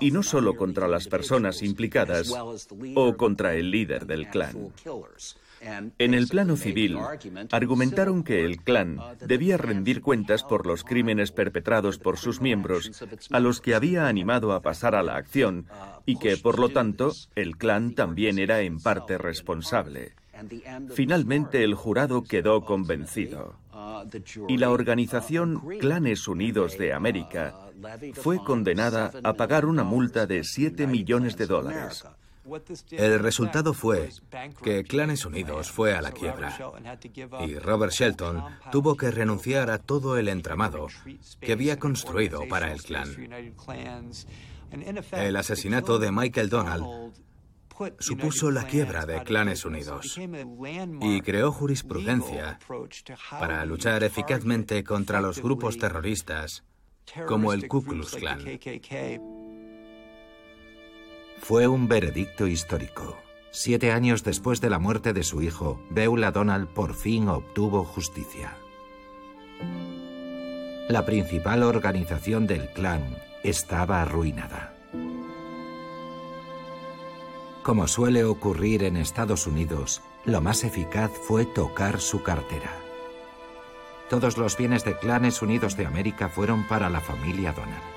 Speaker 7: y no solo contra las personas implicadas o contra el líder del clan. En el plano civil, argumentaron que el clan debía rendir cuentas por los crímenes perpetrados por sus miembros, a los que había animado a pasar a la acción, y que, por lo tanto, el clan también era en parte responsable. Finalmente, el jurado quedó convencido. Y la organización Clanes Unidos de América fue condenada a pagar una multa de 7 millones de dólares.
Speaker 8: El resultado fue que Clanes Unidos fue a la quiebra y Robert Shelton tuvo que renunciar a todo el entramado que había construido para el clan. El asesinato de Michael Donald supuso la quiebra de Clanes Unidos y creó jurisprudencia para luchar eficazmente contra los grupos terroristas como el Ku Klux Klan.
Speaker 1: Fue un veredicto histórico. Siete años después de la muerte de su hijo, Beula Donald por fin obtuvo justicia. La principal organización del clan estaba arruinada. Como suele ocurrir en Estados Unidos, lo más eficaz fue tocar su cartera. Todos los bienes de Clanes Unidos de América fueron para la familia Donald.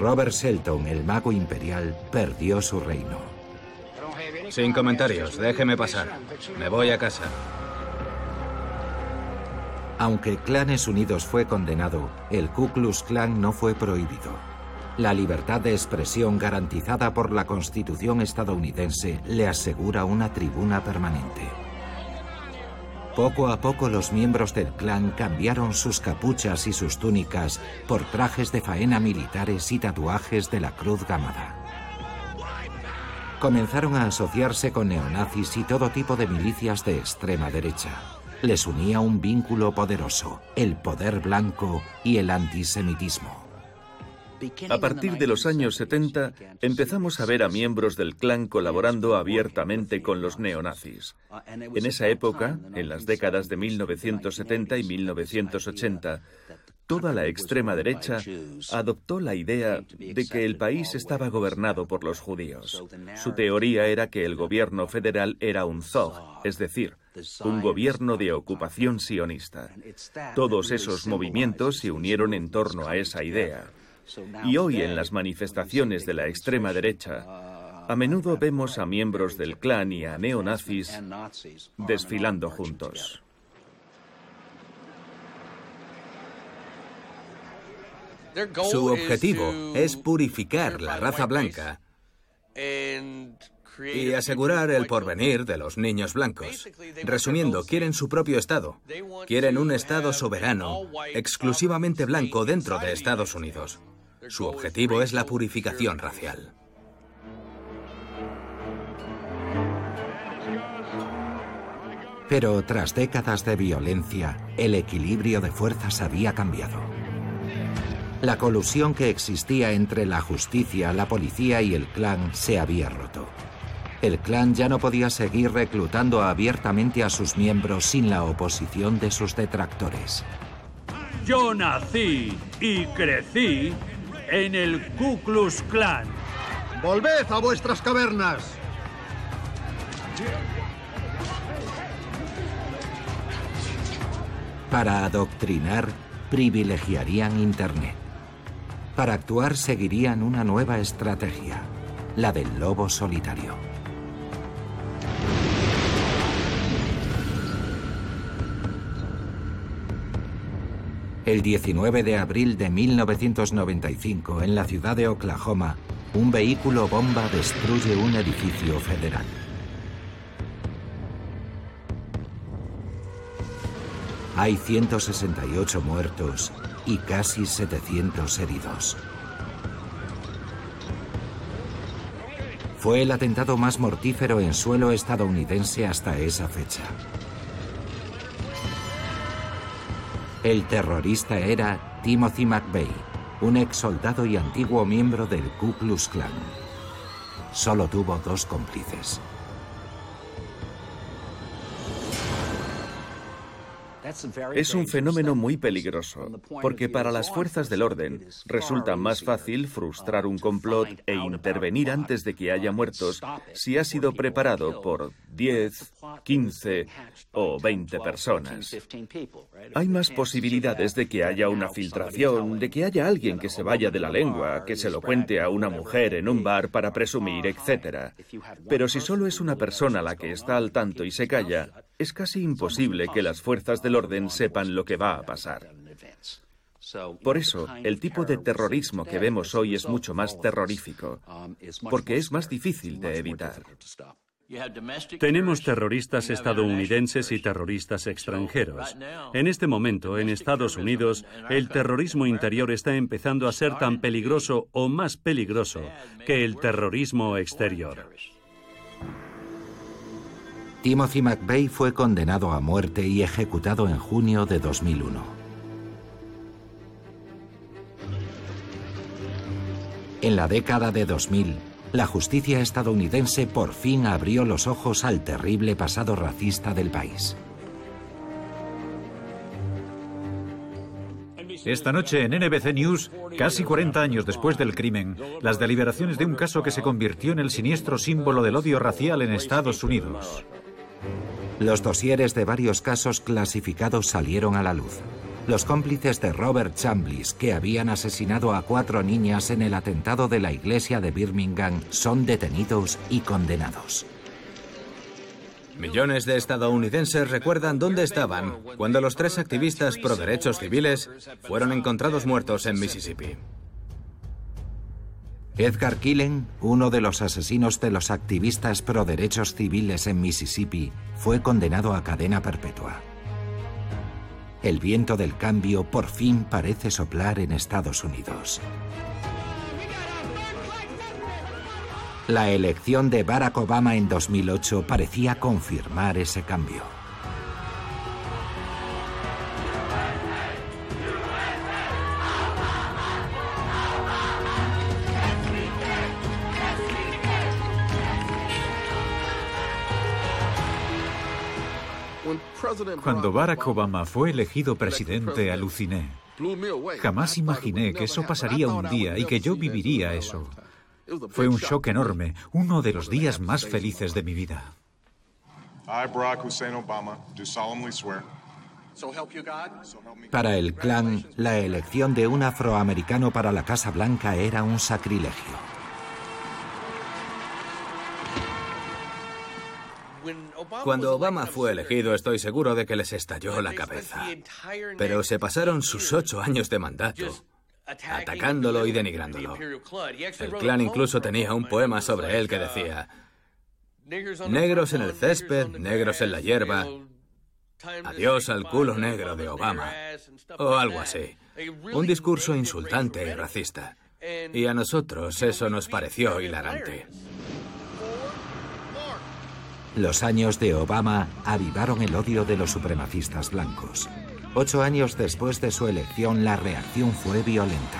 Speaker 1: Robert Shelton, el mago imperial, perdió su reino.
Speaker 3: Sin comentarios, déjeme pasar. Me voy a casa.
Speaker 1: Aunque Clanes Unidos fue condenado, el Ku Klux Klan no fue prohibido. La libertad de expresión garantizada por la Constitución estadounidense le asegura una tribuna permanente. Poco a poco los miembros del clan cambiaron sus capuchas y sus túnicas por trajes de faena militares y tatuajes de la Cruz Gamada. Comenzaron a asociarse con neonazis y todo tipo de milicias de extrema derecha. Les unía un vínculo poderoso, el poder blanco y el antisemitismo.
Speaker 7: A partir de los años 70 empezamos a ver a miembros del clan colaborando abiertamente con los neonazis. En esa época, en las décadas de 1970 y 1980, toda la extrema derecha adoptó la idea de que el país estaba gobernado por los judíos. Su teoría era que el gobierno federal era un zog, es decir, un gobierno de ocupación sionista. Todos esos movimientos se unieron en torno a esa idea. Y hoy en las manifestaciones de la extrema derecha, a menudo vemos a miembros del clan y a neonazis desfilando juntos.
Speaker 8: Su objetivo es purificar la raza blanca y asegurar el porvenir de los niños blancos. Resumiendo, quieren su propio Estado. Quieren un Estado soberano, exclusivamente blanco dentro de Estados Unidos. Su objetivo es la purificación racial.
Speaker 1: Pero tras décadas de violencia, el equilibrio de fuerzas había cambiado. La colusión que existía entre la justicia, la policía y el clan se había roto. El clan ya no podía seguir reclutando abiertamente a sus miembros sin la oposición de sus detractores.
Speaker 9: Yo nací y crecí en el Ku Klux Klan.
Speaker 10: ¡Volved a vuestras cavernas!
Speaker 1: Para adoctrinar, privilegiarían Internet. Para actuar seguirían una nueva estrategia, la del lobo solitario. El 19 de abril de 1995, en la ciudad de Oklahoma, un vehículo bomba destruye un edificio federal. Hay 168 muertos y casi 700 heridos. Fue el atentado más mortífero en suelo estadounidense hasta esa fecha. El terrorista era Timothy McVeigh, un ex soldado y antiguo miembro del Ku Klux Klan. Solo tuvo dos cómplices.
Speaker 7: Es un fenómeno muy peligroso, porque para las fuerzas del orden resulta más fácil frustrar un complot e intervenir antes de que haya muertos si ha sido preparado por 10, 15 o 20 personas. Hay más posibilidades de que haya una filtración, de que haya alguien que se vaya de la lengua, que se lo cuente a una mujer en un bar para presumir, etc. Pero si solo es una persona la que está al tanto y se calla, es casi imposible que las fuerzas del orden sepan lo que va a pasar. Por eso, el tipo de terrorismo que vemos hoy es mucho más terrorífico, porque es más difícil de evitar.
Speaker 4: Tenemos terroristas estadounidenses y terroristas extranjeros. En este momento, en Estados Unidos, el terrorismo interior está empezando a ser tan peligroso o más peligroso que el terrorismo exterior.
Speaker 1: Timothy McVeigh fue condenado a muerte y ejecutado en junio de 2001. En la década de 2000, la justicia estadounidense por fin abrió los ojos al terrible pasado racista del país.
Speaker 5: Esta noche en NBC News, casi 40 años después del crimen, las deliberaciones de un caso que se convirtió en el siniestro símbolo del odio racial en Estados Unidos.
Speaker 1: Los dosieres de varios casos clasificados salieron a la luz. Los cómplices de Robert Chamblis, que habían asesinado a cuatro niñas en el atentado de la iglesia de Birmingham, son detenidos y condenados.
Speaker 8: Millones de estadounidenses recuerdan dónde estaban cuando los tres activistas pro derechos civiles fueron encontrados muertos en Mississippi.
Speaker 1: Edgar Killen, uno de los asesinos de los activistas pro derechos civiles en Mississippi, fue condenado a cadena perpetua. El viento del cambio por fin parece soplar en Estados Unidos. La elección de Barack Obama en 2008 parecía confirmar ese cambio.
Speaker 5: Cuando Barack Obama fue elegido presidente, aluciné. Jamás imaginé que eso pasaría un día y que yo viviría eso. Fue un shock enorme, uno de los días más felices de mi vida.
Speaker 1: Para el clan, la elección de un afroamericano para la Casa Blanca era un sacrilegio.
Speaker 3: Cuando Obama fue elegido, estoy seguro de que les estalló la cabeza. Pero se pasaron sus ocho años de mandato atacándolo y denigrándolo. El clan incluso tenía un poema sobre él que decía, negros en el césped, negros en la hierba, adiós al culo negro de Obama, o algo así. Un discurso insultante y racista. Y a nosotros eso nos pareció hilarante.
Speaker 1: Los años de Obama avivaron el odio de los supremacistas blancos. Ocho años después de su elección, la reacción fue violenta.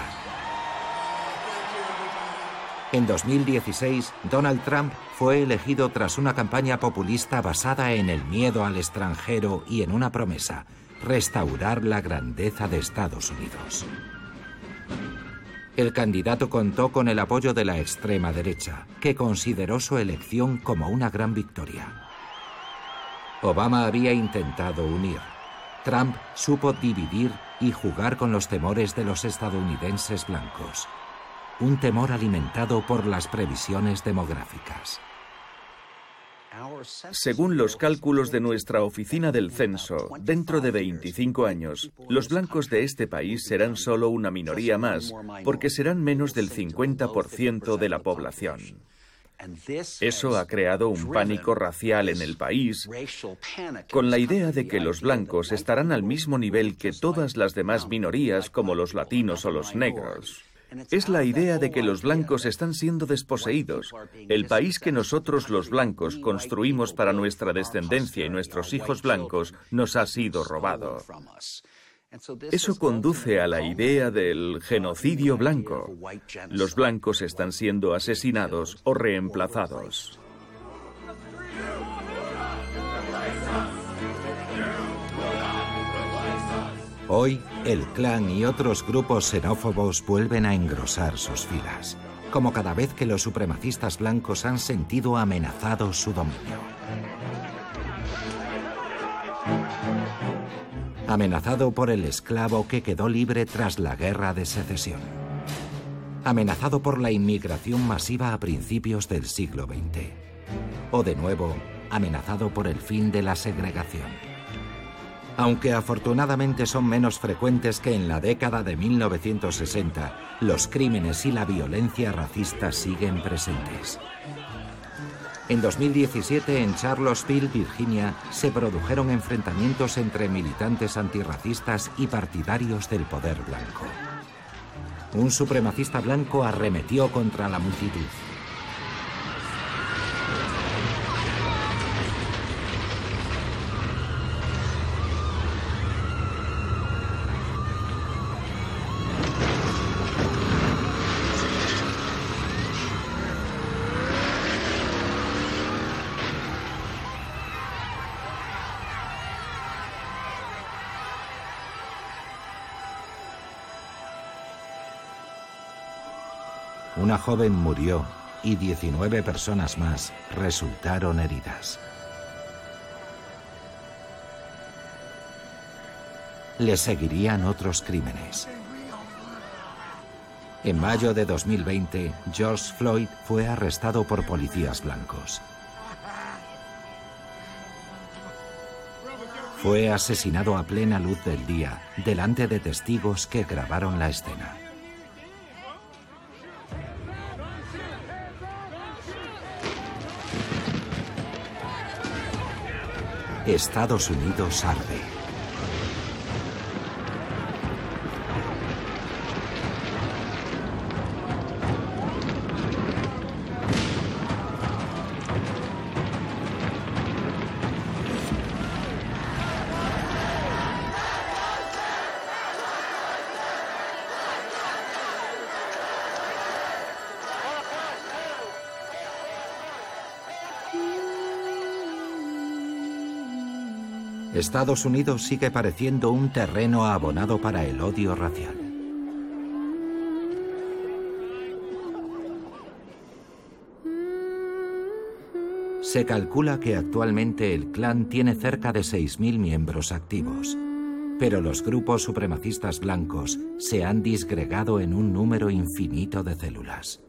Speaker 1: En 2016, Donald Trump fue elegido tras una campaña populista basada en el miedo al extranjero y en una promesa, restaurar la grandeza de Estados Unidos. El candidato contó con el apoyo de la extrema derecha, que consideró su elección como una gran victoria. Obama había intentado unir. Trump supo dividir y jugar con los temores de los estadounidenses blancos. Un temor alimentado por las previsiones demográficas.
Speaker 7: Según los cálculos de nuestra oficina del censo, dentro de 25 años, los blancos de este país serán solo una minoría más, porque serán menos del 50% de la población. Eso ha creado un pánico racial en el país, con la idea de que los blancos estarán al mismo nivel que todas las demás minorías como los latinos o los negros. Es la idea de que los blancos están siendo desposeídos. El país que nosotros los blancos construimos para nuestra descendencia y nuestros hijos blancos nos ha sido robado. Eso conduce a la idea del genocidio blanco. Los blancos están siendo asesinados o reemplazados.
Speaker 1: Hoy, el clan y otros grupos xenófobos vuelven a engrosar sus filas, como cada vez que los supremacistas blancos han sentido amenazado su dominio. Amenazado por el esclavo que quedó libre tras la guerra de secesión. Amenazado por la inmigración masiva a principios del siglo XX. O de nuevo, amenazado por el fin de la segregación aunque afortunadamente son menos frecuentes que en la década de 1960, los crímenes y la violencia racista siguen presentes. En 2017, en Charlottesville, Virginia, se produjeron enfrentamientos entre militantes antirracistas y partidarios del poder blanco. Un supremacista blanco arremetió contra la multitud. Una joven murió y 19 personas más resultaron heridas. Le seguirían otros crímenes. En mayo de 2020, George Floyd fue arrestado por policías blancos. Fue asesinado a plena luz del día, delante de testigos que grabaron la escena. Estados Unidos arde. Estados Unidos sigue pareciendo un terreno abonado para el odio racial. Se calcula que actualmente el clan tiene cerca de 6.000 miembros activos, pero los grupos supremacistas blancos se han disgregado en un número infinito de células.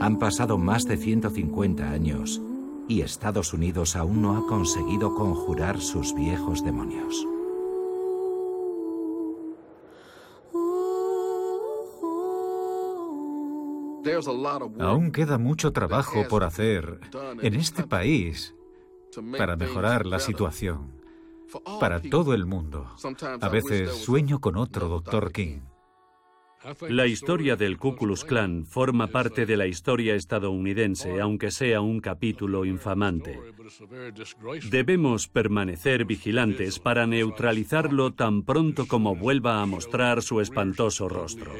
Speaker 1: Han pasado más de 150 años y Estados Unidos aún no ha conseguido conjurar sus viejos demonios.
Speaker 5: Aún queda mucho trabajo por hacer en este país para mejorar la situación para todo el mundo. A veces sueño con otro Dr. King.
Speaker 4: La historia del Ku Klux Klan forma parte de la historia estadounidense, aunque sea un capítulo infamante. Debemos permanecer vigilantes para neutralizarlo tan pronto como vuelva a mostrar su espantoso rostro.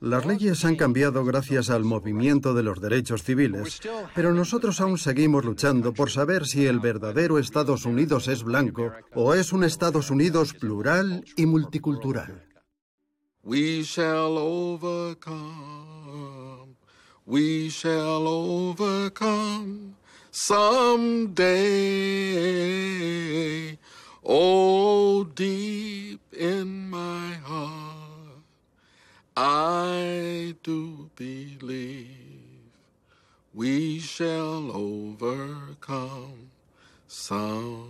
Speaker 2: Las leyes han cambiado gracias al movimiento de los derechos civiles, pero nosotros aún seguimos luchando por saber si el verdadero Estados Unidos es blanco o es un Estados Unidos plural y multicultural. We shall overcome. We shall overcome someday. Oh, deep in my heart, I do believe we shall overcome someday.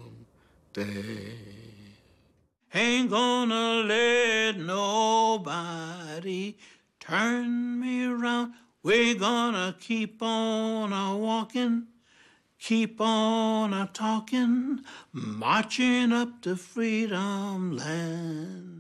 Speaker 2: Ain't gonna let nobody turn me around. We're gonna keep on a walking, keep on a talking, marching up to freedom land.